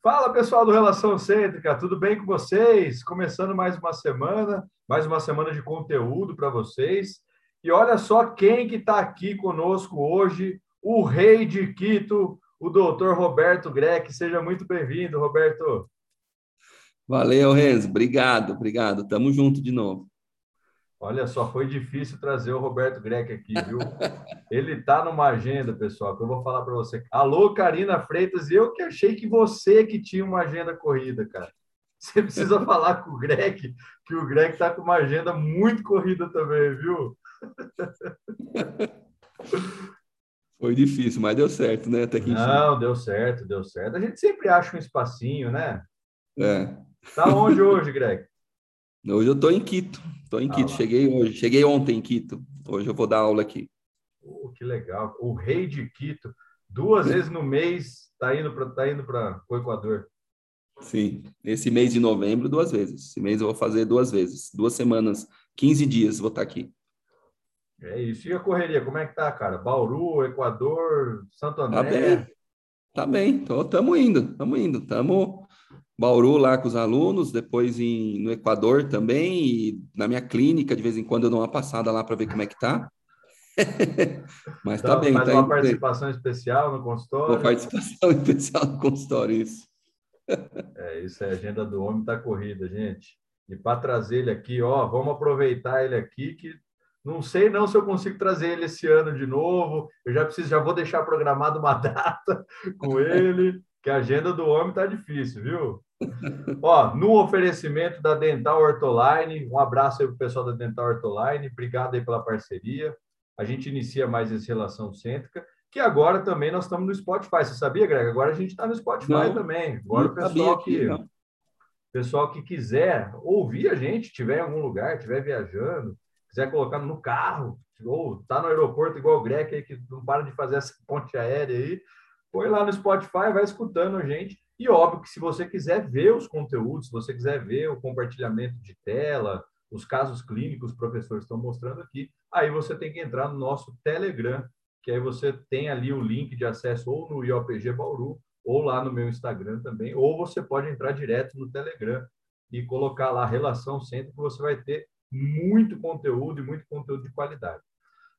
Fala pessoal do Relação Cêntrica, tudo bem com vocês? Começando mais uma semana, mais uma semana de conteúdo para vocês. E olha só quem que está aqui conosco hoje, o rei de Quito, o doutor Roberto Greck. Seja muito bem-vindo, Roberto. Valeu, Renzo. Obrigado, obrigado. Tamo junto de novo. Olha só, foi difícil trazer o Roberto Greco aqui, viu? Ele está numa agenda, pessoal, que eu vou falar para você. Alô, Karina Freitas, eu que achei que você que tinha uma agenda corrida, cara. Você precisa falar com o Greg, que o Greg está com uma agenda muito corrida também, viu? Foi difícil, mas deu certo, né? Até que Não, deu certo, deu certo. A gente sempre acha um espacinho, né? É. Tá onde hoje, Greg? Hoje eu estou em Quito. Estou em Quito. Cheguei hoje. Cheguei ontem em Quito. Hoje eu vou dar aula aqui. Oh, que legal. O rei de Quito. Duas vezes no mês está indo para tá indo para o Equador. Sim. Esse mês de novembro, duas vezes. Esse mês eu vou fazer duas vezes. Duas semanas, 15 dias vou estar tá aqui. É isso. E a correria, como é que tá, cara? Bauru, Equador, Santo André? Tá bem. Tá bem. Então, estamos indo. Estamos indo. Estamos Bauru lá com os alunos, depois em, no Equador também, e na minha clínica, de vez em quando eu dou uma passada lá para ver como é que tá. Mas tá, tá bem. Faz tá uma participação especial no consultório? Uma participação especial no consultório, isso. É, isso é agenda do homem, tá corrida, gente. E para trazer ele aqui, ó, vamos aproveitar ele aqui, que não sei não se eu consigo trazer ele esse ano de novo. Eu já preciso, já vou deixar programado uma data com ele, que a agenda do homem tá difícil, viu? Ó, no oferecimento da Dental Ortoline, um abraço aí para o pessoal da Dental Ortoline, obrigado aí pela parceria. A gente inicia mais essa relação cêntrica, que agora também nós estamos no Spotify. Você sabia, Greg? Agora a gente está no Spotify não, também. Agora o pessoal que, pessoal que quiser ouvir a gente, tiver em algum lugar, estiver viajando, quiser colocar no carro, ou tá no aeroporto igual o Greg aí, que não para de fazer essa ponte aérea aí, põe lá no Spotify, vai escutando a gente e óbvio que se você quiser ver os conteúdos, se você quiser ver o compartilhamento de tela, os casos clínicos, os professores estão mostrando aqui, aí você tem que entrar no nosso Telegram, que aí você tem ali o link de acesso ou no IOPG Bauru, ou lá no meu Instagram também, ou você pode entrar direto no Telegram e colocar lá relação sempre, que você vai ter muito conteúdo e muito conteúdo de qualidade.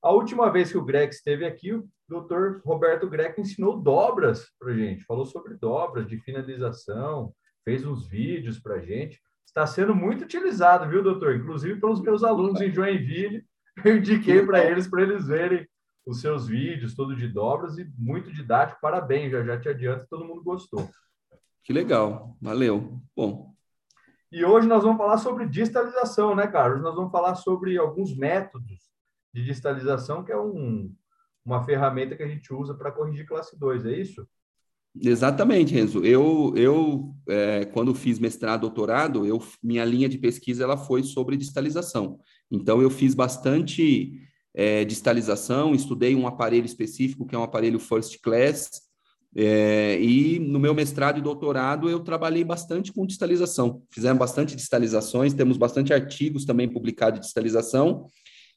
A última vez que o Greg esteve aqui, o doutor Roberto Greg ensinou dobras para gente, falou sobre dobras de finalização, fez uns vídeos para gente. Está sendo muito utilizado, viu, doutor? Inclusive pelos meus alunos em Joinville, eu indiquei para eles, para eles verem os seus vídeos, todo de dobras e muito didático. Parabéns, já já te adianto, todo mundo gostou. Que legal, valeu. Bom. E hoje nós vamos falar sobre distalização, né, Carlos? Nós vamos falar sobre alguns métodos de distalização, que é um, uma ferramenta que a gente usa para corrigir classe 2, é isso? Exatamente, Renzo. Eu, eu é, quando fiz mestrado, doutorado, eu, minha linha de pesquisa ela foi sobre distalização. Então, eu fiz bastante é, distalização, estudei um aparelho específico, que é um aparelho first class, é, e no meu mestrado e doutorado eu trabalhei bastante com distalização. Fizemos bastante distalizações, temos bastante artigos também publicados de distalização,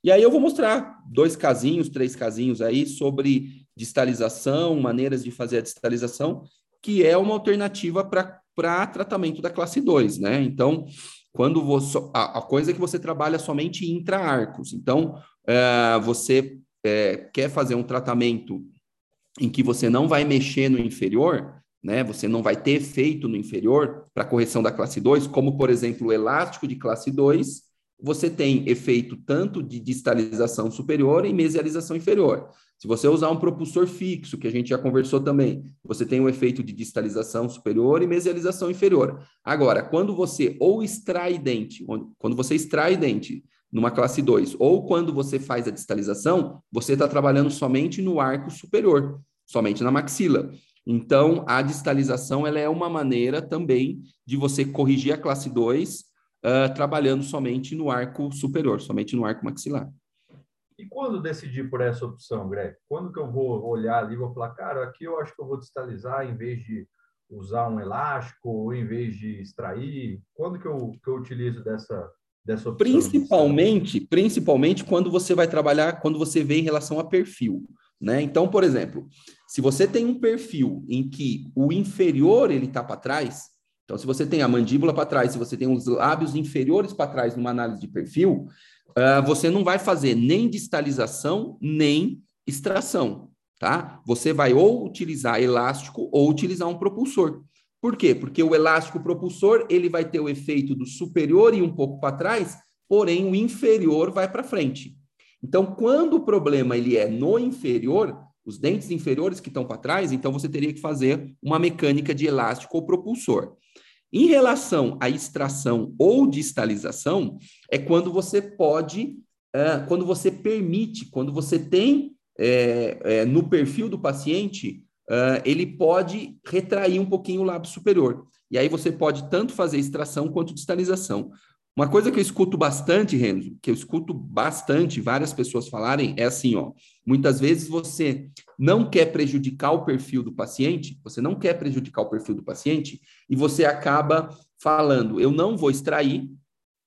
e aí eu vou mostrar dois casinhos, três casinhos aí sobre distalização, maneiras de fazer a distalização, que é uma alternativa para tratamento da classe 2, né? Então, quando você, a, a coisa é que você trabalha somente intra-arcos. Então, é, você é, quer fazer um tratamento em que você não vai mexer no inferior, né? Você não vai ter efeito no inferior para correção da classe 2, como, por exemplo, o elástico de classe 2, você tem efeito tanto de distalização superior e mesialização inferior. Se você usar um propulsor fixo, que a gente já conversou também, você tem um efeito de distalização superior e mesialização inferior. Agora, quando você ou extrai dente, quando você extrai dente numa classe 2, ou quando você faz a distalização, você está trabalhando somente no arco superior, somente na maxila. Então, a distalização ela é uma maneira também de você corrigir a classe 2 uh, trabalhando somente no arco superior, somente no arco maxilar. E quando decidir por essa opção, Greg? Quando que eu vou olhar ali e vou falar, cara, aqui eu acho que eu vou distalizar em vez de usar um elástico ou em vez de extrair? Quando que eu, que eu utilizo dessa, dessa opção? Principalmente, principalmente quando você vai trabalhar, quando você vê em relação a perfil. Né? Então, por exemplo, Se você tem um perfil em que o inferior ele está para trás, então se você tem a mandíbula para trás, se você tem os lábios inferiores para trás numa análise de perfil, uh, você não vai fazer nem distalização nem extração, tá? Você vai ou utilizar elástico ou utilizar um propulsor. Por quê? Porque o elástico propulsor ele vai ter o efeito do superior e um pouco para trás, porém o inferior vai para frente. Então, quando o problema ele é no inferior, os dentes inferiores que estão para trás, então você teria que fazer uma mecânica de elástico ou propulsor. Em relação à extração ou distalização, é quando você pode, uh, quando você permite, quando você tem é, é, no perfil do paciente, uh, ele pode retrair um pouquinho o lábio superior. E aí você pode tanto fazer extração quanto distalização. Uma coisa que eu escuto bastante, Renzo, que eu escuto bastante várias pessoas falarem, é assim, ó. Muitas vezes você não quer prejudicar o perfil do paciente, você não quer prejudicar o perfil do paciente, e você acaba falando, eu não vou extrair,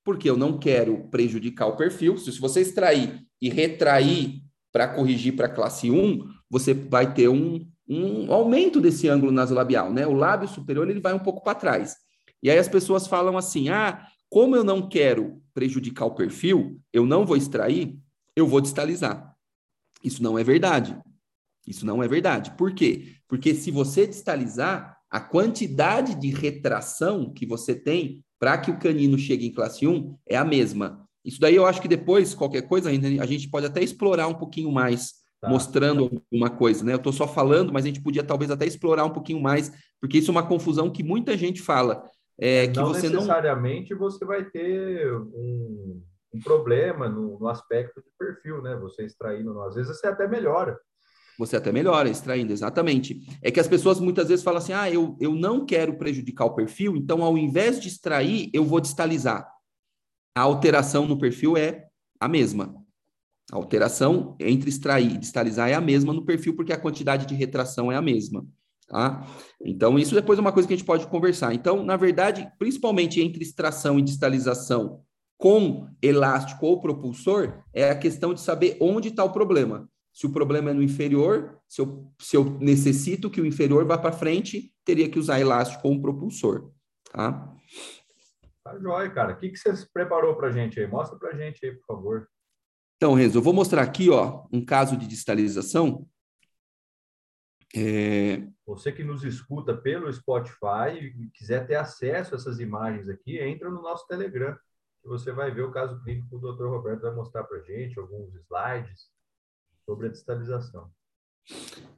porque eu não quero prejudicar o perfil. Se você extrair e retrair para corrigir para classe 1, você vai ter um, um aumento desse ângulo nasolabial, né? O lábio superior ele vai um pouco para trás. E aí as pessoas falam assim: ah, como eu não quero prejudicar o perfil, eu não vou extrair, eu vou distalizar. Isso não é verdade. Isso não é verdade. Por quê? Porque se você distalizar, a quantidade de retração que você tem para que o canino chegue em classe 1 é a mesma. Isso daí eu acho que depois, qualquer coisa, a gente pode até explorar um pouquinho mais, tá. mostrando alguma coisa, né? Eu estou só falando, mas a gente podia talvez até explorar um pouquinho mais, porque isso é uma confusão que muita gente fala. É, que não você necessariamente não... você vai ter um, um problema no, no, aspecto de perfil, né? Você extraindo, às vezes você até melhora. Você até melhora extraindo, exatamente. É que as pessoas muitas vezes falam assim: ah, eu, eu não quero prejudicar o perfil, então ao invés de extrair, eu vou distalizar. A alteração no perfil é a mesma. A alteração entre extrair e distalizar é a mesma no perfil, porque a quantidade de retração é a mesma. Tá? Então, isso depois é uma coisa que a gente pode conversar. Então, na verdade, principalmente entre extração e distalização com elástico ou propulsor, é a questão de saber onde está o problema. Se o problema é no inferior, se eu, se eu necessito que o inferior vá para frente, teria que usar elástico ou um propulsor. Tá? Tá jóia, cara. O que, que você preparou para a gente aí? Mostra para a gente aí, por favor. Então, Renzo, eu vou mostrar aqui ó, um caso de distalização é... Você que nos escuta pelo Spotify e quiser ter acesso a essas imagens aqui, entra no nosso Telegram, que você vai ver o caso clínico que o Dr. Roberto vai mostrar para gente, alguns slides sobre a distalização.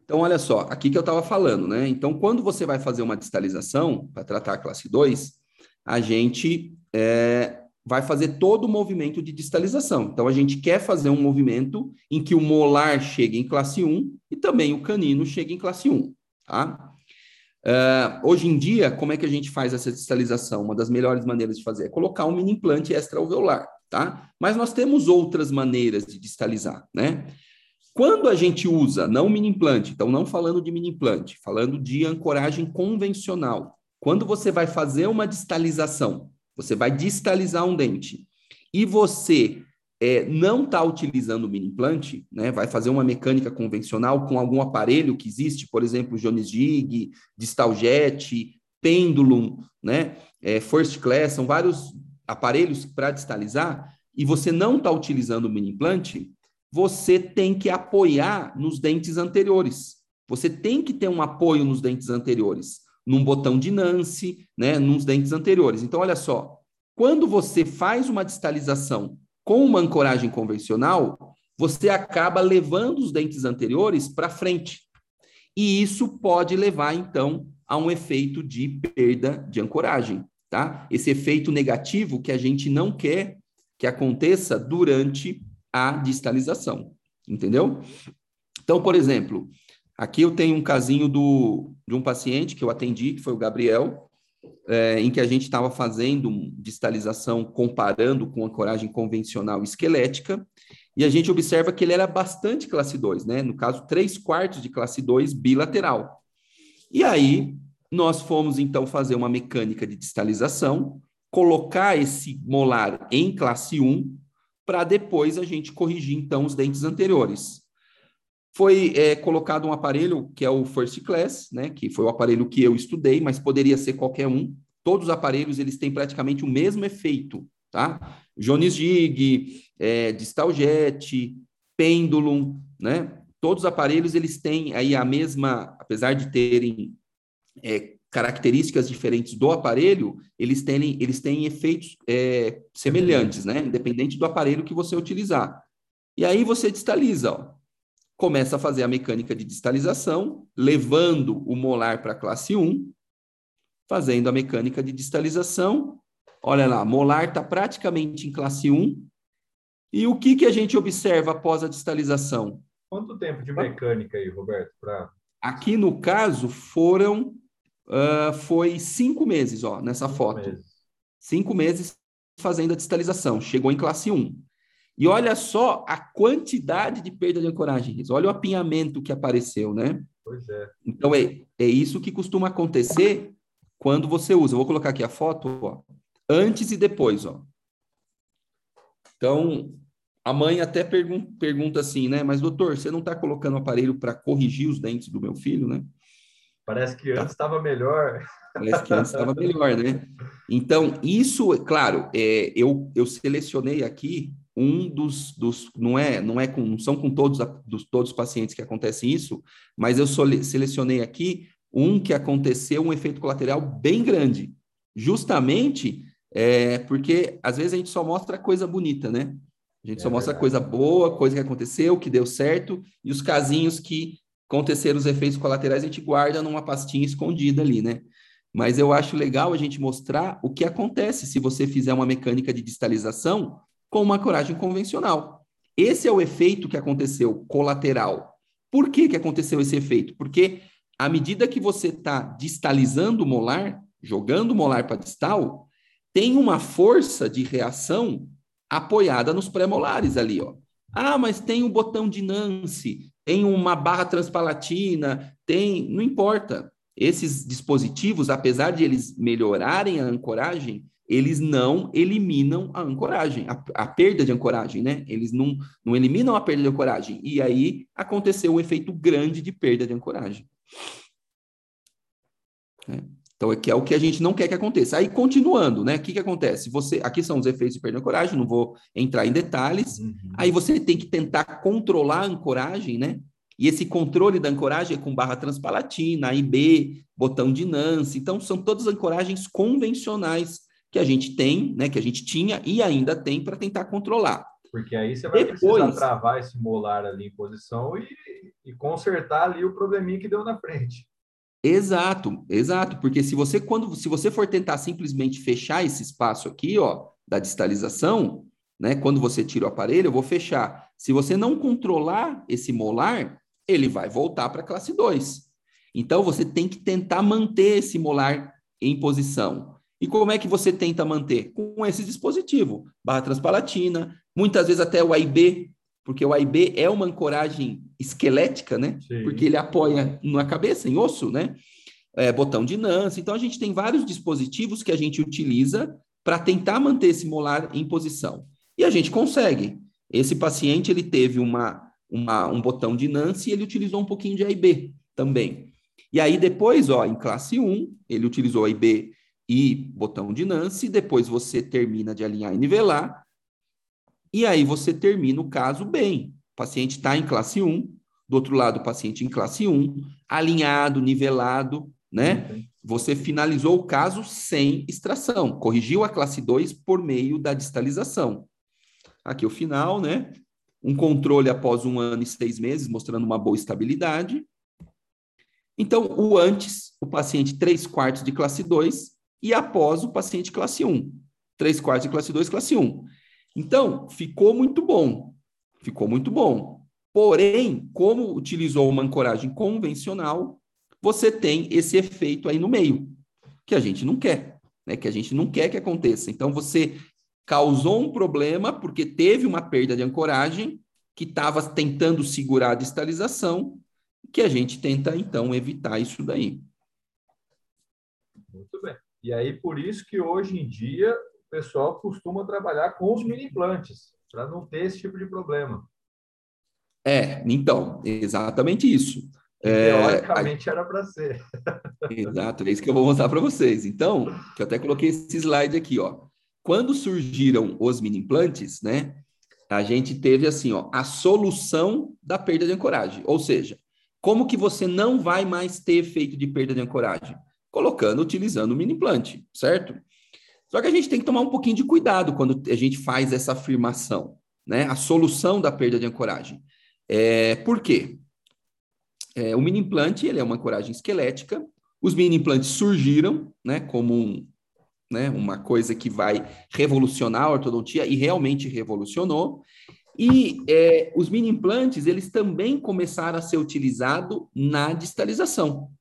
Então, olha só, aqui que eu estava falando, né? Então, quando você vai fazer uma distalização para tratar a classe 2, a gente é, vai fazer todo o movimento de distalização. Então, a gente quer fazer um movimento em que o molar chegue em classe 1 e também o canino chegue em classe 1, tá? Uh, hoje em dia, como é que a gente faz essa distalização? Uma das melhores maneiras de fazer é colocar um mini implante extraoveolar, tá? Mas nós temos outras maneiras de distalizar, né? Quando a gente usa, não mini implante, então não falando de mini implante, falando de ancoragem convencional, quando você vai fazer uma distalização, você vai distalizar um dente e você é, não está utilizando o mini implante, né, vai fazer uma mecânica convencional com algum aparelho que existe, por exemplo, Jones Jig, Distaljet, Pendulum, né, é, First Class, são vários aparelhos para distalizar, e você não está utilizando o mini implante, você tem que apoiar nos dentes anteriores. Você tem que ter um apoio nos dentes anteriores num botão de Nance, né, nos dentes anteriores. Então, olha só, quando você faz uma distalização com uma ancoragem convencional, você acaba levando os dentes anteriores para frente. E isso pode levar, então, a um efeito de perda de ancoragem, tá? Esse efeito negativo que a gente não quer que aconteça durante a distalização, entendeu? Então, por exemplo, Aqui eu tenho um casinho do, de um paciente que eu atendi, que foi o Gabriel, é, em que a gente estava fazendo distalização comparando com a coragem convencional esquelética, e a gente observa que ele era bastante classe 2, né? No caso, 3 quartos de classe 2 bilateral. E aí, nós fomos então fazer uma mecânica de distalização, colocar esse molar em classe 1, para depois a gente corrigir então os dentes anteriores. Foi é, colocado um aparelho que é o First Class, né, que foi o aparelho que eu estudei, mas poderia ser qualquer um. Todos os aparelhos eles têm praticamente o mesmo efeito, tá? Jones Gig, é, Distal Jet, Pendulum, né? Todos os aparelhos eles têm aí a mesma, apesar de terem é, características diferentes do aparelho, eles têm, eles têm efeitos é, semelhantes, né? Independente do aparelho que você utilizar. E aí você distaliza, ó. Começa a fazer a mecânica de distalização, levando o molar para a classe 1, fazendo a mecânica de distalização. Olha lá, molar está praticamente em classe 1. E o que, que a gente observa após a distalização? Quanto tempo de mecânica aí, Roberto? Pra... Aqui no caso foram uh, foi cinco meses, ó, nessa cinco foto. Meses. Cinco meses fazendo a distalização. Chegou em classe 1. E olha só a quantidade de perda de ancoragem. Olha o apinhamento que apareceu, né? Pois é. Então, é, é isso que costuma acontecer quando você usa. Eu vou colocar aqui a foto, ó, antes e depois, ó. Então, a mãe até pergun pergunta assim, né? Mas, doutor, você não está colocando o aparelho para corrigir os dentes do meu filho, né? Parece que antes estava tá. melhor. Parece que antes estava melhor, né? Então, isso, claro, é, eu, eu selecionei aqui um dos, dos não é não é com não são com todos dos, todos os pacientes que acontece isso, mas eu selecionei aqui um que aconteceu um efeito colateral bem grande, justamente é, porque às vezes a gente só mostra coisa bonita, né? A gente é só mostra verdade. coisa boa, coisa que aconteceu, que deu certo, e os casinhos que acontecer os efeitos colaterais, a gente guarda numa pastinha escondida ali, né? Mas eu acho legal a gente mostrar o que acontece se você fizer uma mecânica de distalização com uma coragem convencional. Esse é o efeito que aconteceu colateral. Por que, que aconteceu esse efeito? Porque à medida que você está distalizando o molar, jogando o molar para distal, tem uma força de reação apoiada nos pré-molares ali, ó. Ah, mas tem um botão de Nance, tem uma barra transpalatina, tem, não importa. Esses dispositivos, apesar de eles melhorarem a ancoragem, eles não eliminam a ancoragem, a, a, perda de ancoragem, né? Eles não, não eliminam a perda de ancoragem. E aí aconteceu um efeito grande de perda de ancoragem. É. Então, aqui é o que a gente não quer que aconteça. Aí, continuando, né? O que, que acontece? Você, aqui são os efeitos de perda de ancoragem, não vou entrar em detalhes. Uhum. Aí você tem que tentar controlar a ancoragem, né? E esse controle da ancoragem é com barra transpalatina, AIB, botão de Nance. Então, são todas ancoragens convencionais que a gente tem, né? Que a gente tinha e ainda tem para tentar controlar. Porque aí você vai Depois, precisar travar esse molar ali em posição e, e consertar ali o probleminha que deu na frente. Exato, exato, porque se você quando se você for tentar simplesmente fechar esse espaço aqui, ó, da distalização, né, quando você tira o aparelho, eu vou fechar. Se você não controlar esse molar, ele vai voltar para a classe 2. Então você tem que tentar manter esse molar em posição. E como é que você tenta manter? Com esse dispositivo, barra transpalatina, muitas vezes até o AIB, porque o AIB é uma ancoragem esquelética, né? Sim. Porque ele apoia na cabeça, em osso, né? É, botão de Nance. Então, a gente tem vários dispositivos que a gente utiliza para tentar manter esse molar em posição. E a gente consegue. Esse paciente, ele teve uma, uma, um botão de Nance e ele utilizou um pouquinho de AIB também. E aí, depois, ó, em classe 1, ele utilizou AIB e botão de Nance, depois você termina de alinhar e nivelar, e aí você termina o caso bem. O paciente está em classe 1, do outro lado o paciente em classe 1, alinhado, nivelado, né? Você finalizou o caso sem extração, corrigiu a classe 2 por meio da distalização. Aqui o final, né? Um controle após um ano e seis meses, mostrando uma boa estabilidade. Então, o antes, o paciente 3 quartos de classe 2, e após o paciente classe 1. 3 quartos de classe 2, classe 1. Então, ficou muito bom. Ficou muito bom. Porém, como utilizou uma ancoragem convencional, você tem esse efeito aí no meio, que a gente não quer, né? Que a gente não quer que aconteça. Então, você causou um problema porque teve uma perda de ancoragem que estava tentando segurar a distalização, que a gente tenta, então, evitar isso daí. Muito bem. E aí, por isso que hoje em dia o pessoal costuma trabalhar com os mini implantes, para não ter esse tipo de problema. É, então, exatamente isso. É, teoricamente era para ser. Exato, é isso que eu vou mostrar para vocês. Então, que eu até coloquei esse slide aqui, ó. Quando surgiram os mini implantes, né? A gente teve assim, ó, a solução da perda de ancoragem. Ou seja, como que você não vai mais ter efeito de perda de ancoragem? Colocando, utilizando o mini implante, certo? Só que a gente tem que tomar um pouquinho de cuidado quando a gente faz essa afirmação, né? A solução da perda de ancoragem. É, por quê? É, o mini implante ele é uma ancoragem esquelética. Os mini implantes surgiram, né, como um, né, uma coisa que vai revolucionar a ortodontia e realmente revolucionou. E é, os mini implantes eles também começaram a ser utilizados na distalização.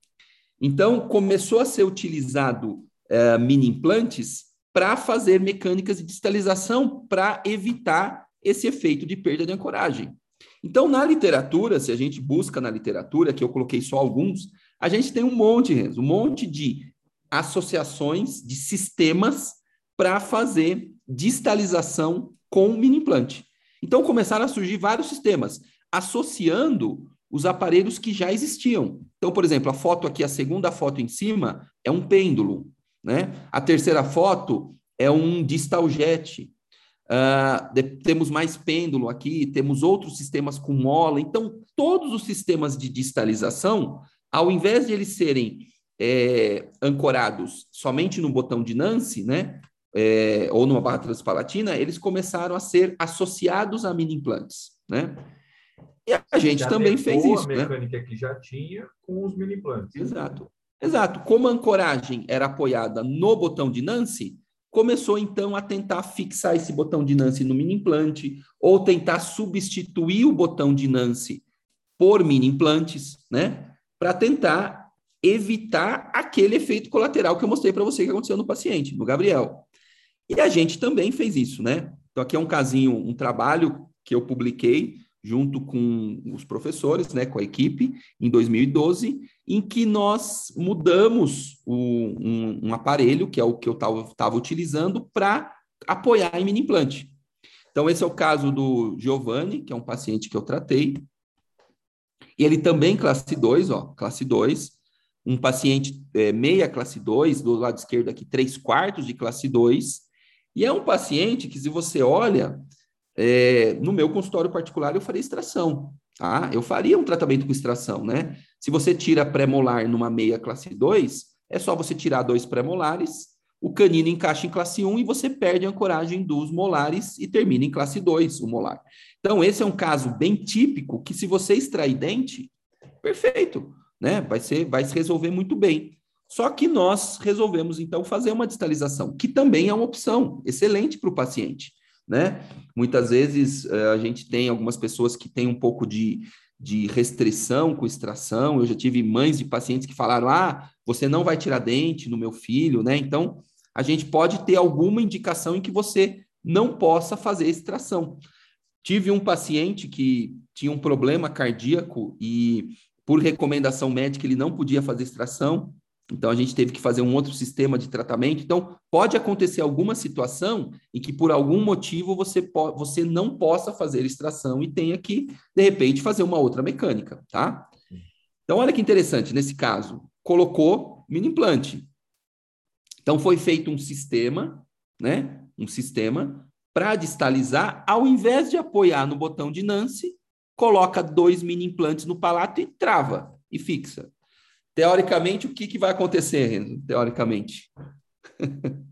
Então começou a ser utilizado é, mini implantes para fazer mecânicas de distalização para evitar esse efeito de perda de ancoragem. Então, na literatura, se a gente busca na literatura, que eu coloquei só alguns, a gente tem um monte, Renzo, um monte de associações, de sistemas para fazer distalização com mini implante. Então, começaram a surgir vários sistemas, associando os aparelhos que já existiam. Então, por exemplo, a foto aqui, a segunda foto em cima, é um pêndulo, né? A terceira foto é um distal jet. Uh, de, temos mais pêndulo aqui, temos outros sistemas com mola. Então, todos os sistemas de distalização, ao invés de eles serem é, ancorados somente no botão de Nance, né, é, ou numa barra transpalatina, eles começaram a ser associados a mini implantes, né? E a gente já também fez isso, a né? mecânica né? que já tinha com os mini implantes. Exato. Exato. Como a ancoragem era apoiada no botão de Nance, começou então a tentar fixar esse botão de Nance no mini implante ou tentar substituir o botão de Nance por mini implantes, né? Para tentar evitar aquele efeito colateral que eu mostrei para você que aconteceu no paciente, no Gabriel. E a gente também fez isso, né? Então aqui é um casinho, um trabalho que eu publiquei junto com os professores, né, com a equipe, em 2012, em que nós mudamos o, um, um, aparelho, que é o que eu estava utilizando, para apoiar em mini implante. Então, esse é o caso do Giovanni, que é um paciente que eu tratei. E ele também classe 2, ó, classe 2, um paciente é, meia classe 2, do lado esquerdo aqui, 3 quartos de classe 2, e é um paciente que, se você olha, é, no meu consultório particular, eu faria extração, tá? Eu faria um tratamento com extração, né? Se você tira pré-molar numa meia classe 2, é só você tirar dois pré-molares, o canino encaixa em classe 1 e você perde a ancoragem dos molares e termina em classe 2, o molar. Então, esse é um caso bem típico que, se você extrair dente, perfeito, né? Vai, ser, vai se resolver muito bem. Só que nós resolvemos, então, fazer uma distalização, que também é uma opção excelente para o paciente né? Muitas vezes uh, a gente tem algumas pessoas que têm um pouco de, de restrição com extração. Eu já tive mães de pacientes que falaram: ah, você não vai tirar dente no meu filho, né? Então, a gente pode ter alguma indicação em que você não possa fazer extração. Tive um paciente que tinha um problema cardíaco e, por recomendação médica, ele não podia fazer extração. Então, a gente teve que fazer um outro sistema de tratamento. Então, pode acontecer alguma situação em que, por algum motivo, você, você não possa fazer extração e tenha que, de repente, fazer uma outra mecânica, tá? Então, olha que interessante, nesse caso, colocou mini implante. Então, foi feito um sistema, né? Um sistema para distalizar, ao invés de apoiar no botão de Nance, coloca dois mini implantes no palato e trava e fixa. Teoricamente, o que, que vai acontecer, Renzo? Teoricamente.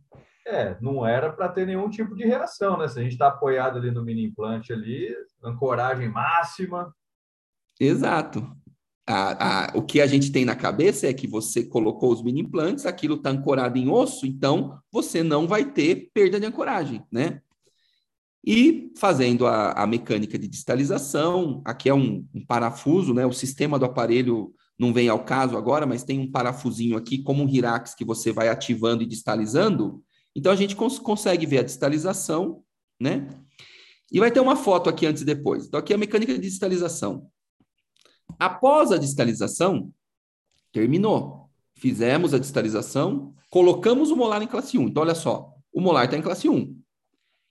É, não era para ter nenhum tipo de reação, né? Se a gente está apoiado ali no mini implante ali, ancoragem máxima. Exato. A, a, o que a gente tem na cabeça é que você colocou os mini implantes, aquilo está ancorado em osso, então você não vai ter perda de ancoragem, né? E fazendo a, a mecânica de distalização, aqui é um, um parafuso, né? O sistema do aparelho não vem ao caso agora, mas tem um parafusinho aqui, como um Hirax, que você vai ativando e distalizando. Então, a gente cons consegue ver a distalização, né? E vai ter uma foto aqui antes e depois. Então, aqui é a mecânica de distalização. Após a distalização, terminou. Fizemos a distalização, colocamos o molar em classe 1. Então, olha só, o molar está em classe 1.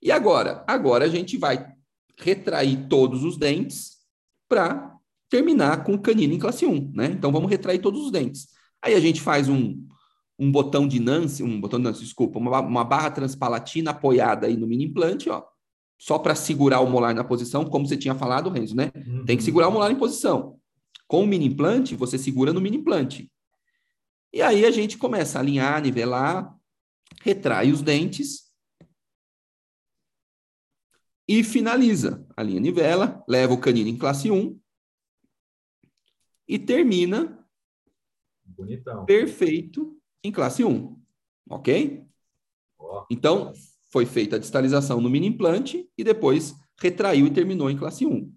E agora? Agora a gente vai retrair todos os dentes para terminar com canino em classe 1, né? Então vamos retrair todos os dentes. Aí a gente faz um, um botão de Nance, um botão de Nance, desculpa, uma, uma barra transpalatina apoiada aí no mini implante, ó, só para segurar o molar na posição, como você tinha falado, Renzo, né? Uhum. Tem que segurar o molar em posição. Com o mini implante, você segura no mini implante. E aí a gente começa a alinhar, nivelar, retrai os dentes e finaliza. A linha nivela, leva o canino em classe 1 e termina Bonitão. perfeito em classe 1. Ok? Oh. Então, foi feita a distalização no mini implante e depois retraiu e terminou em classe 1.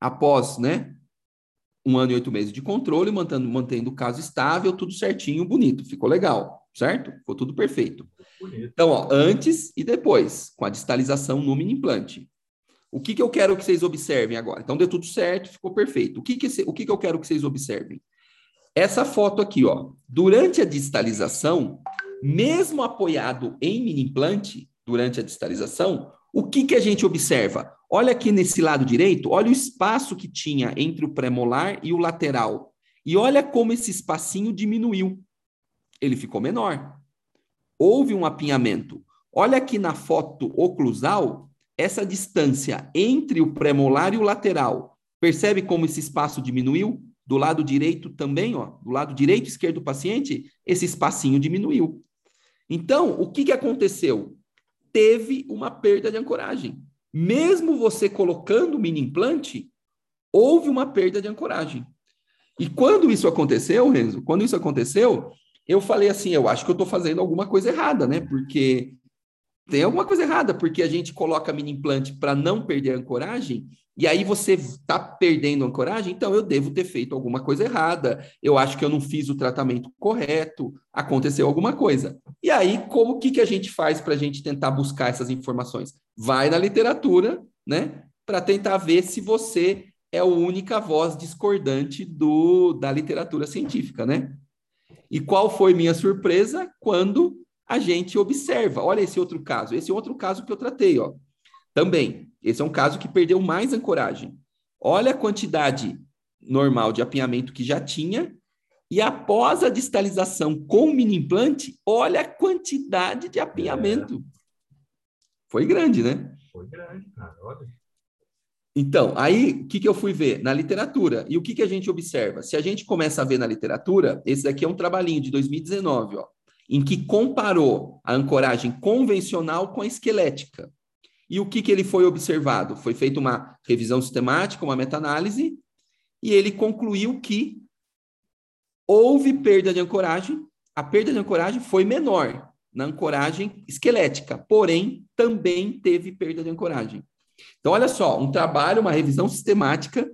Após, né, um ano e oito meses de controle, mantendo, mantendo o caso estável, tudo certinho, bonito, ficou legal, certo? Ficou tudo perfeito. Bonito. Então, ó, antes e depois, com a distalização no mini implante. O que, que eu quero que vocês observem agora? Então, deu tudo certo, ficou perfeito. O que, que, o que, que eu quero que vocês observem? Essa foto aqui, ó. Durante a distalização, mesmo apoiado em mini implante, durante a distalização, o que, que a gente observa? Olha aqui nesse lado direito, olha o espaço que tinha entre o premolar e o lateral. E olha como esse espacinho diminuiu. Ele ficou menor. Houve um apinhamento. Olha aqui na foto oclusal, essa distância entre o premolar e o lateral. Percebe como esse espaço diminuiu? Do lado direito também, ó, do lado direito e esquerdo do paciente, esse espacinho diminuiu. Então, o que, que aconteceu? Teve uma perda de ancoragem. Mesmo você colocando o mini implante, houve uma perda de ancoragem. E quando isso aconteceu, Renzo, quando isso aconteceu, eu falei assim, eu acho que eu estou fazendo alguma coisa errada, né? Porque tem alguma coisa errada, porque a gente coloca mini implante para não perder a ancoragem, e aí você está perdendo a ancoragem, então eu devo ter feito alguma coisa errada, eu acho que eu não fiz o tratamento correto, aconteceu alguma coisa. E aí, como que, que a gente faz para a gente tentar buscar essas informações? Vai na literatura, né, para tentar ver se você é a única voz discordante do, da literatura científica, né? E qual foi minha surpresa quando a gente observa? Olha esse outro caso, esse outro caso que eu tratei, ó. Também, esse é um caso que perdeu mais ancoragem. Olha a quantidade normal de apinhamento que já tinha e após a distalização com mini implante, olha a quantidade de apinhamento. É. Foi grande, né? Foi grande, cara. Olha. Então, aí, o que, que eu fui ver? Na literatura. E o que, que a gente observa? Se a gente começa a ver na literatura, esse daqui é um trabalhinho de 2019, ó, em que comparou a ancoragem convencional com a esquelética. E o que, que ele foi observado? Foi feita uma revisão sistemática, uma meta-análise, e ele concluiu que houve perda de ancoragem, a perda de ancoragem foi menor na ancoragem esquelética, porém também teve perda de ancoragem. Então, olha só, um trabalho, uma revisão sistemática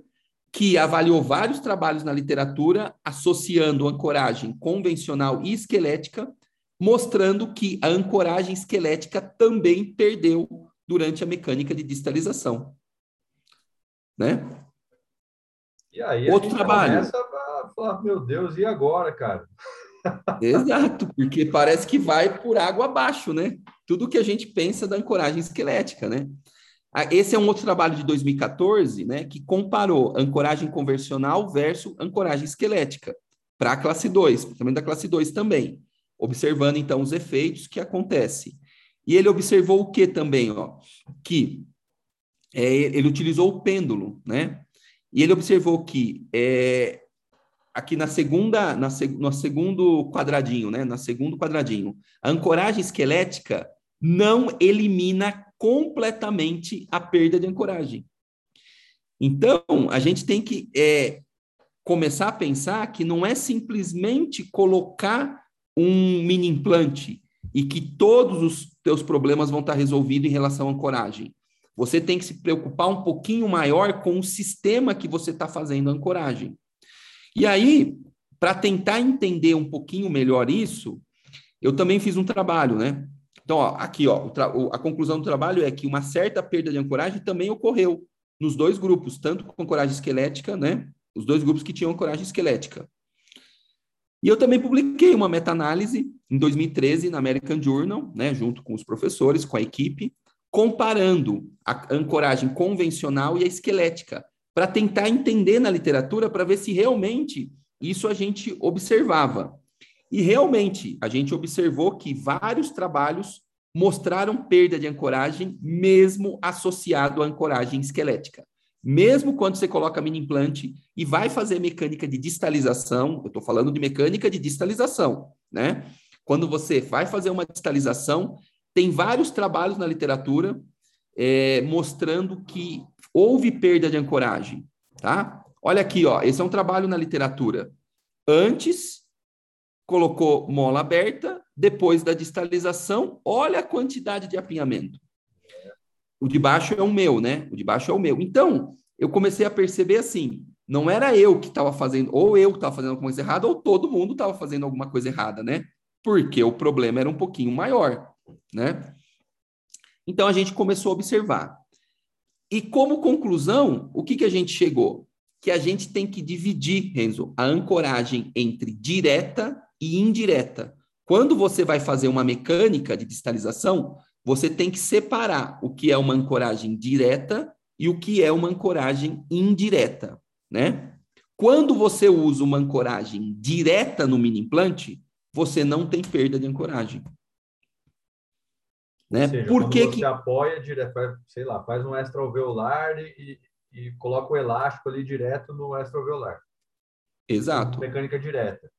que avaliou vários trabalhos na literatura associando ancoragem convencional e esquelética, mostrando que a ancoragem esquelética também perdeu durante a mecânica de distalização. Né? E aí Outro trabalho. começa a falar, meu Deus, e agora, cara? Exato, porque parece que vai por água abaixo, né? Tudo que a gente pensa da ancoragem esquelética, né? Ah, esse é um outro trabalho de 2014, né, que comparou ancoragem convencional versus ancoragem esquelética para a classe 2, também da classe 2 também, observando então os efeitos que acontecem. E ele observou o que também? Ó? Que é, ele utilizou o pêndulo, né? E ele observou que é, aqui na segunda, na, no segundo quadradinho, né? Na segundo quadradinho, a ancoragem esquelética não elimina completamente a perda de ancoragem. Então, a gente tem que é, começar a pensar que não é simplesmente colocar um mini implante e que todos os teus problemas vão estar resolvidos em relação à ancoragem. Você tem que se preocupar um pouquinho maior com o sistema que você está fazendo a ancoragem. E aí, para tentar entender um pouquinho melhor isso, eu também fiz um trabalho, né? Então, ó, aqui, ó, a conclusão do trabalho é que uma certa perda de ancoragem também ocorreu nos dois grupos, tanto com ancoragem esquelética, né? Os dois grupos que tinham ancoragem esquelética. E eu também publiquei uma meta-análise em 2013 na American Journal, né, junto com os professores, com a equipe, comparando a ancoragem convencional e a esquelética, para tentar entender na literatura, para ver se realmente isso a gente observava. E realmente, a gente observou que vários trabalhos mostraram perda de ancoragem, mesmo associado à ancoragem esquelética. Mesmo quando você coloca mini implante e vai fazer mecânica de distalização, eu estou falando de mecânica de distalização, né? Quando você vai fazer uma distalização, tem vários trabalhos na literatura é, mostrando que houve perda de ancoragem, tá? Olha aqui, ó, esse é um trabalho na literatura. Antes, colocou mola aberta, depois da distalização, olha a quantidade de apinhamento. O de baixo é o meu, né? O de baixo é o meu. Então, eu comecei a perceber assim, não era eu que estava fazendo, ou eu que estava fazendo alguma coisa errada, ou todo mundo estava fazendo alguma coisa errada, né? Porque o problema era um pouquinho maior, né? Então a gente começou a observar. E como conclusão, o que, que a gente chegou? Que a gente tem que dividir, Renzo, a ancoragem entre direta e indireta. Quando você vai fazer uma mecânica de distalização, você tem que separar o que é uma ancoragem direta e o que é uma ancoragem indireta, né? Quando você usa uma ancoragem direta no mini implante, você não tem perda de ancoragem. Né? Seja, Por que você que... apoia, sei lá, faz um extraoveolar e, e coloca o elástico ali direto no extraoveolar. Exato. Mecânica direta.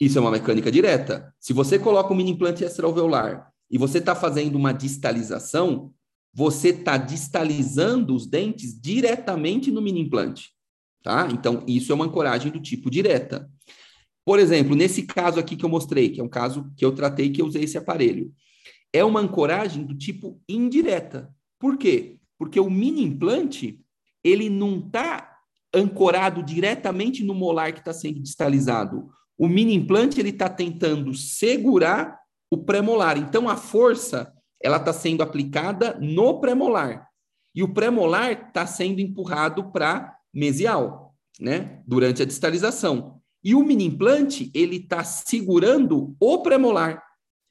Isso é uma mecânica direta. Se você coloca um mini implante extraoveolar e você está fazendo uma distalização, você está distalizando os dentes diretamente no mini implante. Tá? Então, isso é uma ancoragem do tipo direta. Por exemplo, nesse caso aqui que eu mostrei, que é um caso que eu tratei que eu usei esse aparelho, é uma ancoragem do tipo indireta. Por quê? Porque o mini implante, ele não está ancorado diretamente no molar que está sendo distalizado. O mini implante, ele está tentando segurar o premolar. Então, a força, ela está sendo aplicada no premolar. E o premolar está sendo empurrado para mesial, né? Durante a distalização. E o mini implante, ele está segurando o premolar.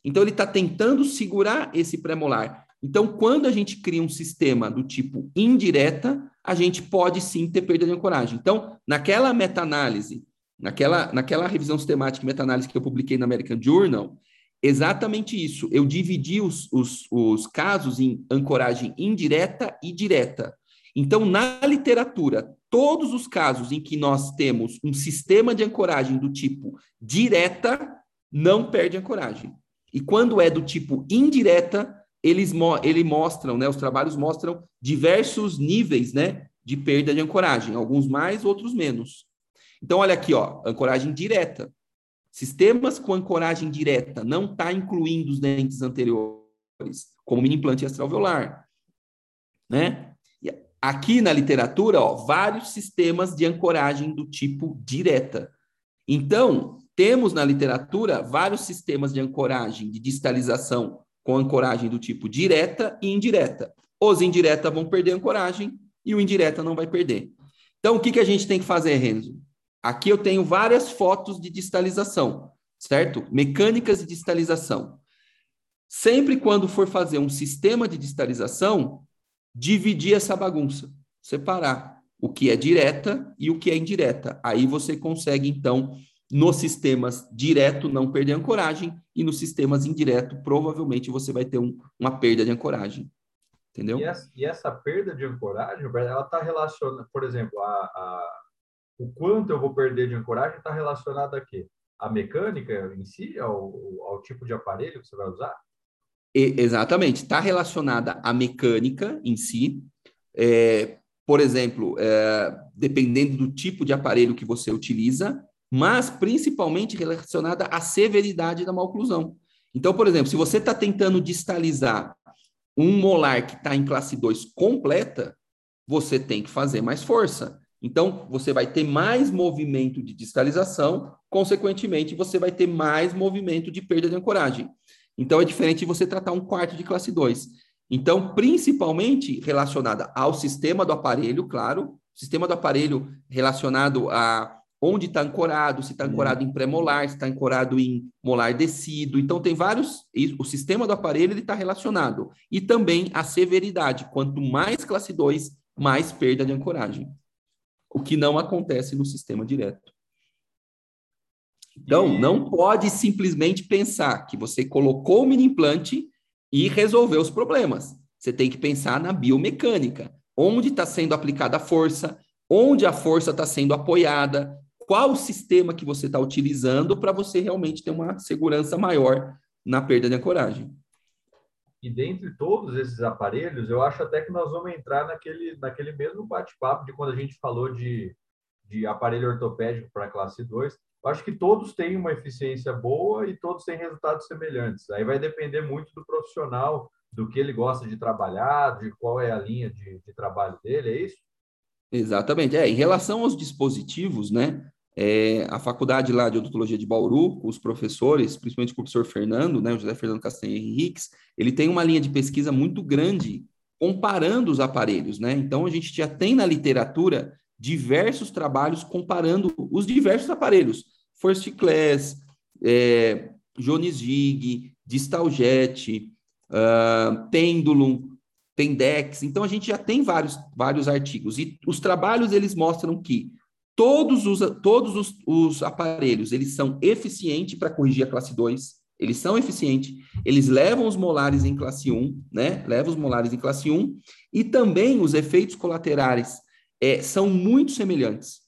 Então, ele está tentando segurar esse premolar. Então, quando a gente cria um sistema do tipo indireta, a gente pode sim ter perda de ancoragem. Então, naquela meta-análise, naquela, naquela revisão sistemática meta-análise que eu publiquei na American Journal, exatamente isso. Eu dividi os, os, os casos em ancoragem indireta e direta. Então, na literatura, todos os casos em que nós temos um sistema de ancoragem do tipo direta, não perde ancoragem. E quando é do tipo indireta, eles ele mostram, né, os trabalhos mostram diversos níveis, né, de perda de ancoragem, alguns mais, outros menos. Então, olha aqui, ó, ancoragem direta. Sistemas com ancoragem direta não está incluindo os dentes anteriores, como mini implante extraoveolar, né? Aqui na literatura, ó, vários sistemas de ancoragem do tipo direta. Então, temos na literatura vários sistemas de ancoragem, de distalização com ancoragem do tipo direta e indireta. Os indireta vão perder ancoragem e o indireta não vai perder. Então, o que, que a gente tem que fazer, Renzo? Aqui eu tenho várias fotos de distalização, certo? Mecânicas de distalização. Sempre quando for fazer um sistema de distalização, dividir essa bagunça, separar o que é direta e o que é indireta. Aí você consegue, então, nos sistemas direto não perder ancoragem e nos sistemas indireto provavelmente você vai ter um, uma perda de ancoragem. Entendeu? E essa, e essa perda de ancoragem, ela está relacionada, por exemplo, a, a, o quanto eu vou perder de ancoragem está relacionado a quê? A mecânica em si, ao, ao tipo de aparelho que você vai usar? E, exatamente, está relacionada à mecânica em si. É, por exemplo, é, dependendo do tipo de aparelho que você utiliza, mas principalmente relacionada à severidade da maloclusão. Então, por exemplo, se você está tentando distalizar um molar que está em classe 2 completa, você tem que fazer mais força. Então, você vai ter mais movimento de distalização, consequentemente, você vai ter mais movimento de perda de ancoragem. Então, é diferente de você tratar um quarto de classe 2. Então, principalmente relacionada ao sistema do aparelho, claro, sistema do aparelho relacionado a onde está ancorado, se está ancorado em pré-molar, se está ancorado em molar descido. Então, tem vários. O sistema do aparelho está relacionado. E também a severidade. Quanto mais classe 2, mais perda de ancoragem. O que não acontece no sistema direto. Então, não pode simplesmente pensar que você colocou o mini implante e resolveu os problemas. Você tem que pensar na biomecânica. Onde está sendo aplicada a força, onde a força está sendo apoiada, qual o sistema que você está utilizando para você realmente ter uma segurança maior na perda de ancoragem. E dentre todos esses aparelhos, eu acho até que nós vamos entrar naquele, naquele mesmo bate-papo de quando a gente falou de, de aparelho ortopédico para classe 2. Eu acho que todos têm uma eficiência boa e todos têm resultados semelhantes. Aí vai depender muito do profissional, do que ele gosta de trabalhar, de qual é a linha de, de trabalho dele, é isso? Exatamente. É, em relação aos dispositivos, né? É, a faculdade lá de odontologia de Bauru, os professores, principalmente o professor Fernando, né, o José Fernando Castanha Henriques, ele tem uma linha de pesquisa muito grande comparando os aparelhos, né? Então a gente já tem na literatura diversos trabalhos comparando os diversos aparelhos, First Class, é, Jones Jig, Distaljet, uh, Pendulum, Pendex. Então a gente já tem vários, vários artigos e os trabalhos eles mostram que todos os, todos os, os aparelhos eles são eficientes para corrigir a classe 2, eles são eficientes, eles levam os molares em classe 1, né? Levam os molares em classe 1 e também os efeitos colaterais é, são muito semelhantes,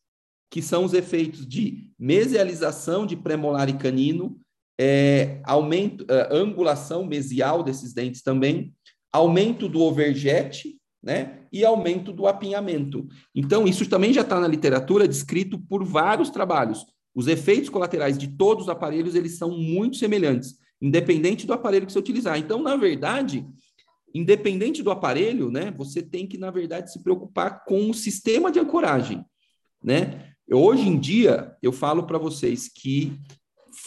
que são os efeitos de mesialização de premolar e canino, é, aumento, é, angulação mesial desses dentes também, aumento do overjet, né? E aumento do apinhamento. Então, isso também já está na literatura descrito por vários trabalhos. Os efeitos colaterais de todos os aparelhos, eles são muito semelhantes, independente do aparelho que você utilizar. Então, na verdade, independente do aparelho, né, você tem que, na verdade, se preocupar com o sistema de ancoragem, né? Hoje em dia, eu falo para vocês que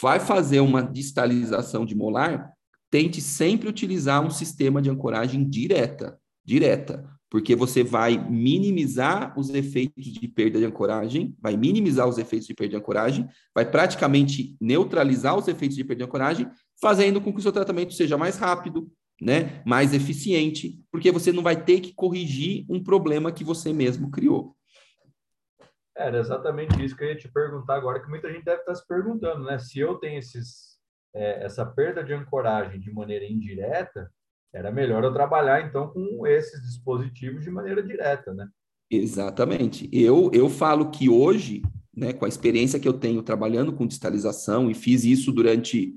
vai fazer uma distalização de molar, tente sempre utilizar um sistema de ancoragem direta, direta, porque você vai minimizar os efeitos de perda de ancoragem, vai minimizar os efeitos de perda de ancoragem, vai praticamente neutralizar os efeitos de perda de ancoragem, fazendo com que o seu tratamento seja mais rápido, né, mais eficiente, porque você não vai ter que corrigir um problema que você mesmo criou. Era exatamente isso que eu ia te perguntar agora, que muita gente deve estar se perguntando, né? Se eu tenho esses é, essa perda de ancoragem de maneira indireta, era melhor eu trabalhar então com esses dispositivos de maneira direta, né? Exatamente. Eu, eu falo que hoje, né, com a experiência que eu tenho trabalhando com distalização, e fiz isso durante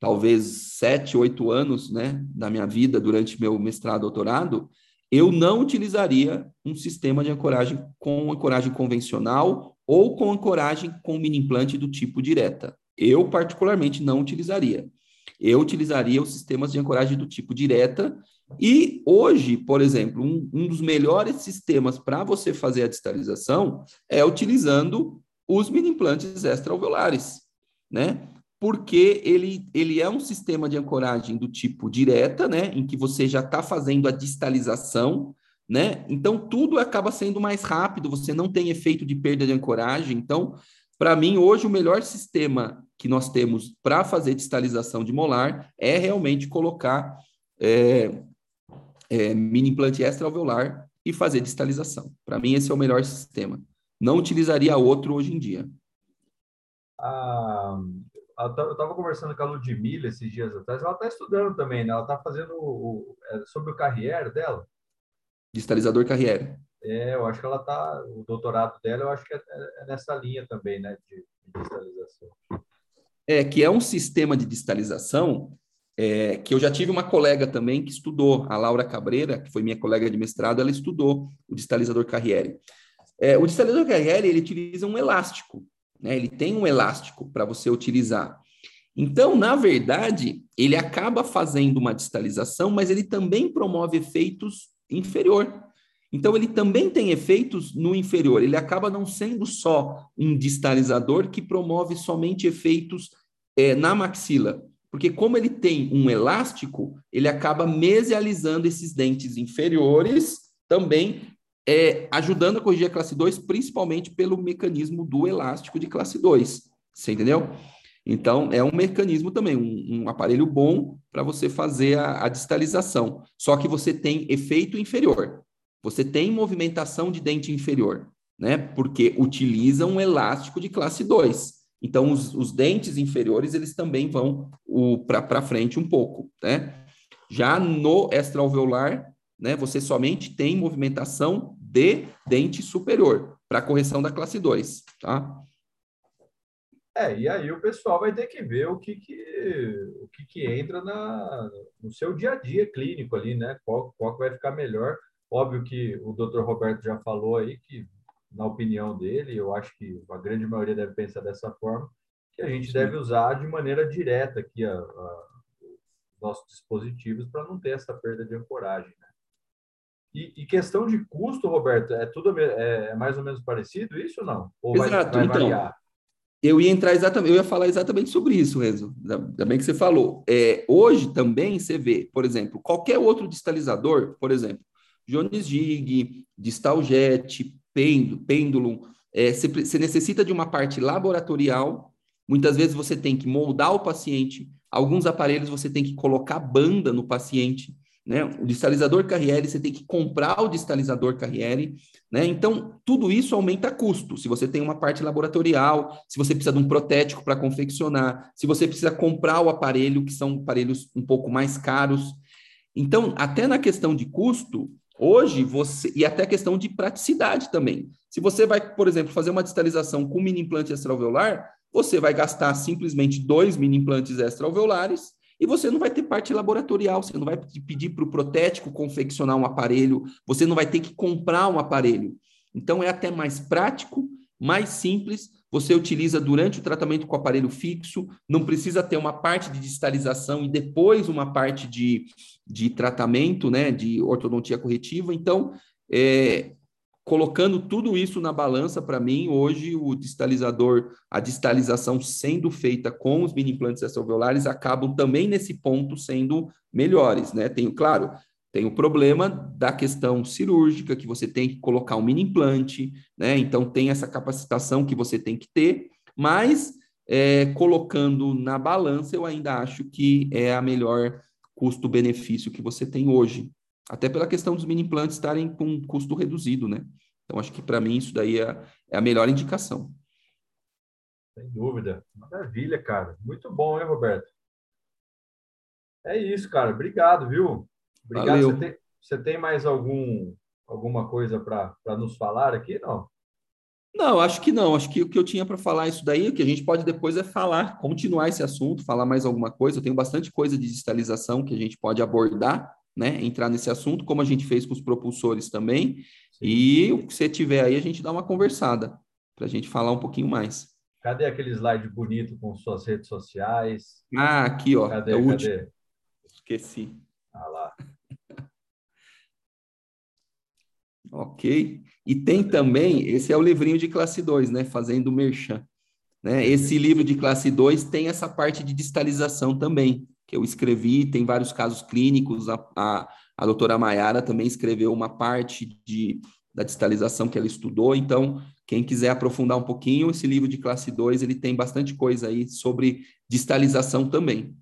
talvez sete, oito anos né, da minha vida, durante meu mestrado, doutorado, eu não utilizaria um sistema de ancoragem com ancoragem convencional ou com ancoragem com mini implante do tipo direta. Eu, particularmente, não utilizaria. Eu utilizaria os sistemas de ancoragem do tipo direta. E hoje, por exemplo, um, um dos melhores sistemas para você fazer a distalização é utilizando os mini implantes extraalveolares, né? Porque ele, ele é um sistema de ancoragem do tipo direta, né? Em que você já está fazendo a distalização, né? Então tudo acaba sendo mais rápido, você não tem efeito de perda de ancoragem. Então, para mim, hoje, o melhor sistema que nós temos para fazer distalização de molar é realmente colocar é, é, mini implante extra-alveolar e fazer distalização. Para mim, esse é o melhor sistema. Não utilizaria outro hoje em dia. Ah, eu estava conversando com a Ludmilla esses dias atrás, ela está estudando também, né? Ela está fazendo o, é, sobre o carrière dela. Distalizador carrière. É, eu acho que ela está, o doutorado dela, eu acho que é, é nessa linha também, né, de, de distalização. É, que é um sistema de distalização é, que eu já tive uma colega também que estudou, a Laura Cabreira, que foi minha colega de mestrado, ela estudou o distalizador Carriere. É, o distalizador Carriere, ele utiliza um elástico, né, ele tem um elástico para você utilizar. Então, na verdade, ele acaba fazendo uma distalização, mas ele também promove efeitos inferior. Então, ele também tem efeitos no inferior. Ele acaba não sendo só um distalizador que promove somente efeitos é, na maxila. Porque, como ele tem um elástico, ele acaba mesializando esses dentes inferiores também, é, ajudando a corrigir a classe 2, principalmente pelo mecanismo do elástico de classe 2. Você entendeu? Então, é um mecanismo também, um, um aparelho bom para você fazer a, a, distalização. Só que você tem efeito inferior. Você tem movimentação de dente inferior, né? Porque utiliza um elástico de classe 2. Então, os, os dentes inferiores, eles também vão para frente um pouco, né? Já no extraalveolar, né, você somente tem movimentação de dente superior para correção da classe 2, tá? É, e aí o pessoal vai ter que ver o que, que, o que, que entra na, no seu dia a dia clínico ali, né? Qual, qual vai ficar melhor. Óbvio que o doutor Roberto já falou aí que, na opinião dele, eu acho que a grande maioria deve pensar dessa forma, que a gente Sim. deve usar de maneira direta aqui a, a nossos dispositivos para não ter essa perda de ancoragem. Né? E, e, questão de custo, Roberto, é tudo é, é mais ou menos parecido isso ou não? Ou Exato. Vai, vai então, eu ia entrar exatamente, eu ia falar exatamente sobre isso, Renzo. Ainda bem que você falou. É, hoje também você vê, por exemplo, qualquer outro distalizador, por exemplo, Jones Gig, Distaljet, Pêndulo, é, você, você necessita de uma parte laboratorial. Muitas vezes você tem que moldar o paciente. Alguns aparelhos você tem que colocar banda no paciente. Né? O distalizador Carriere, você tem que comprar o distalizador Carriere, né? Então, tudo isso aumenta custo. Se você tem uma parte laboratorial, se você precisa de um protético para confeccionar, se você precisa comprar o aparelho, que são aparelhos um pouco mais caros. Então, até na questão de custo, hoje você. E até questão de praticidade também. Se você vai, por exemplo, fazer uma distalização com mini implante extraalveolar, você vai gastar simplesmente dois mini implantes extraalveolares e você não vai ter parte laboratorial, você não vai pedir para o protético confeccionar um aparelho, você não vai ter que comprar um aparelho. Então, é até mais prático, mais simples, você utiliza durante o tratamento com o aparelho fixo, não precisa ter uma parte de distalização e depois uma parte de, de tratamento, né, de ortodontia corretiva. Então, é, colocando tudo isso na balança, para mim, hoje o distalizador, a distalização sendo feita com os mini implantes extraovulares acabam também nesse ponto sendo melhores, né? Tem, claro, tem o problema da questão cirúrgica, que você tem que colocar um mini implante, né? Então tem essa capacitação que você tem que ter, mas é, colocando na balança, eu ainda acho que é a melhor custo-benefício que você tem hoje, até pela questão dos mini implantes estarem com custo reduzido, né? Então, acho que para mim isso daí é, é, a melhor indicação. Sem dúvida. Maravilha, cara. Muito bom, hein, Roberto? É isso, cara. Obrigado, viu? Obrigado. Você tem, você tem mais algum, alguma coisa para nos falar aqui, não? Não, acho que não. Acho que o que eu tinha para falar isso daí, o que a gente pode depois é falar, continuar esse assunto, falar mais alguma coisa. Eu tenho bastante coisa de digitalização que a gente pode abordar, né, entrar nesse assunto, como a gente fez com os propulsores também. Sim. E o que você tiver aí, a gente dá uma conversada para a gente falar um pouquinho mais. Cadê aquele slide bonito com suas redes sociais? Ah, aqui, ó. Cadê, é o cadê? último. Esqueci. Ah lá. Ok. E tem também, esse é o livrinho de classe 2, né? Fazendo merchan. Né? Esse livro de classe 2 tem essa parte de distalização também que eu escrevi, tem vários casos clínicos, a, a, a doutora Maiara também escreveu uma parte de, da distalização que ela estudou, então, quem quiser aprofundar um pouquinho, esse livro de classe 2, ele tem bastante coisa aí sobre distalização também.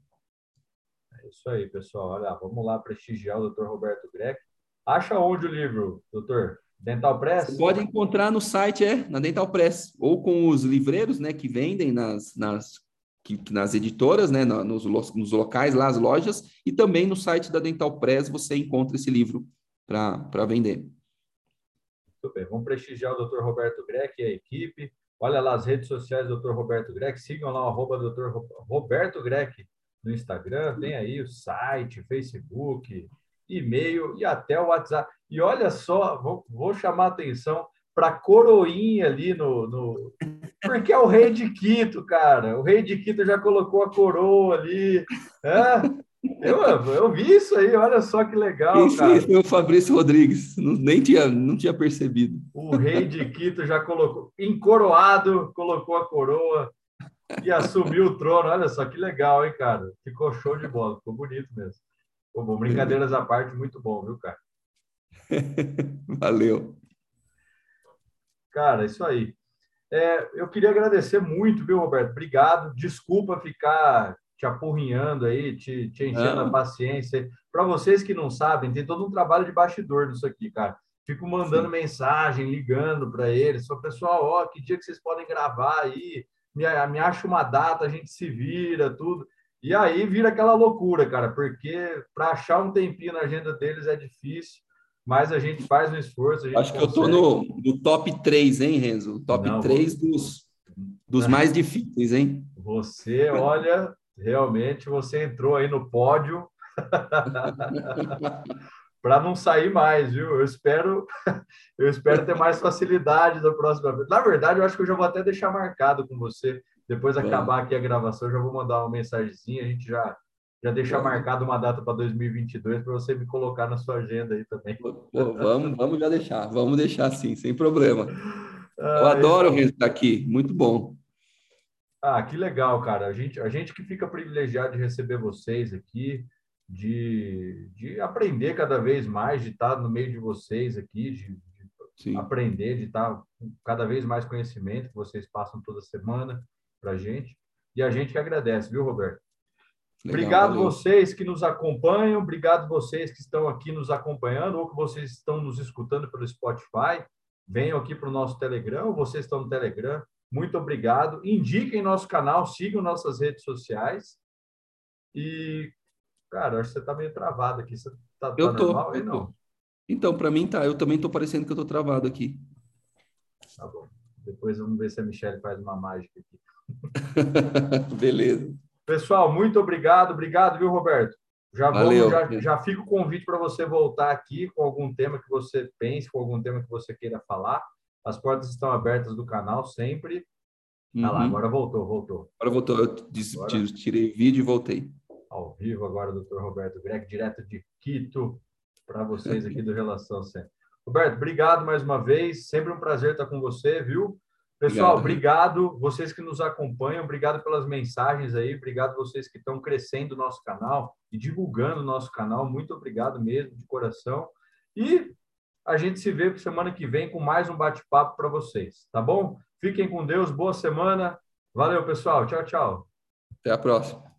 É isso aí, pessoal. Olha, vamos lá prestigiar o doutor Roberto Greco. Acha onde o livro, doutor? Dental Press? Você pode encontrar no site, é, na Dental Press, ou com os livreiros, né, que vendem nas, nas que, nas editoras, né, nos, nos locais lá, as lojas, e também no site da Dental Press você encontra esse livro para vender. Muito bem, vamos prestigiar o Dr. Roberto Greck e a equipe. Olha lá as redes sociais do Dr. Roberto Greck, sigam lá o arroba Dr. Roberto Greck no Instagram, tem aí o site, Facebook, e-mail e até o WhatsApp. E olha só, vou, vou chamar a atenção para coroinha ali no, no, Porque é o rei de Quito, cara. O rei de Quito já colocou a coroa ali. É. Eu, eu vi isso aí, olha só que legal, esse, cara. Foi o Fabrício Rodrigues, não, nem tinha, não tinha percebido. O rei de Quito já colocou, encoroado, colocou a coroa e assumiu o trono. Olha só que legal, hein, cara? Ficou show de bola, ficou bonito mesmo. Ficou bom. Brincadeiras à parte, muito bom, viu, cara? Valeu. Cara, isso aí. É, eu queria agradecer muito, viu, Roberto? Obrigado. Desculpa ficar te apurrinhando aí, te, te enchendo não. a paciência. Para vocês que não sabem, tem todo um trabalho de bastidor nisso aqui, cara. Fico mandando Sim. mensagem, ligando para eles. Só, pessoal, ó, que dia que vocês podem gravar aí? Me, me acha uma data, a gente se vira, tudo. E aí vira aquela loucura, cara, porque para achar um tempinho na agenda deles é difícil, mas a gente faz um esforço. Acho que eu estou no, no, top 3, hein, Renzo? Top Não, 3 dos, dos mais difíceis, hein? Você, olha, realmente você entrou aí no pódio para não sair mais, viu? Eu espero, eu espero ter mais facilidade da próxima vez. Na verdade, eu acho que eu já vou até deixar marcado com você depois é. acabar aqui a gravação, eu já vou mandar uma mensagenzinha, a gente já já deixar é. marcado uma data para 2022 para você me colocar na sua agenda aí também. Pô, vamos, vamos já deixar, vamos deixar sim, sem problema. Eu ah, adoro estar aqui, muito bom. Ah, que legal, cara. A gente, a gente que fica privilegiado de receber vocês aqui, de, de aprender cada vez mais, de estar no meio de vocês aqui, de, de aprender, de estar com cada vez mais conhecimento que vocês passam toda semana para a gente. E a gente que agradece, viu, Roberto? Legal, obrigado valeu. vocês que nos acompanham, obrigado vocês que estão aqui nos acompanhando ou que vocês estão nos escutando pelo Spotify. Venham aqui para o nosso Telegram, ou vocês estão no Telegram. Muito obrigado. Indiquem nosso canal, sigam nossas redes sociais. E, cara, acho que você está meio travado aqui. Você está tá eu tô, normal eu não? Tô. Então, para mim tá. Eu também estou parecendo que eu estou travado aqui. Tá bom. Depois vamos ver se a Michelle faz uma mágica aqui. Beleza. Pessoal, muito obrigado. Obrigado, viu, Roberto? Já, Valeu. Vamos, já, já fica o convite para você voltar aqui com algum tema que você pense, com algum tema que você queira falar. As portas estão abertas do canal sempre. Uhum. Ah lá, agora voltou, voltou. Agora voltou. Eu agora... tirei vídeo e voltei. Ao vivo agora, doutor Roberto Greg, direto de Quito, para vocês aqui do Relação Sempre. Roberto, obrigado mais uma vez. Sempre um prazer estar com você, viu? Pessoal, obrigado. obrigado. Vocês que nos acompanham, obrigado pelas mensagens aí, obrigado vocês que estão crescendo o nosso canal e divulgando o nosso canal. Muito obrigado mesmo, de coração. E a gente se vê semana que vem com mais um bate-papo para vocês, tá bom? Fiquem com Deus, boa semana. Valeu, pessoal. Tchau, tchau. Até a próxima.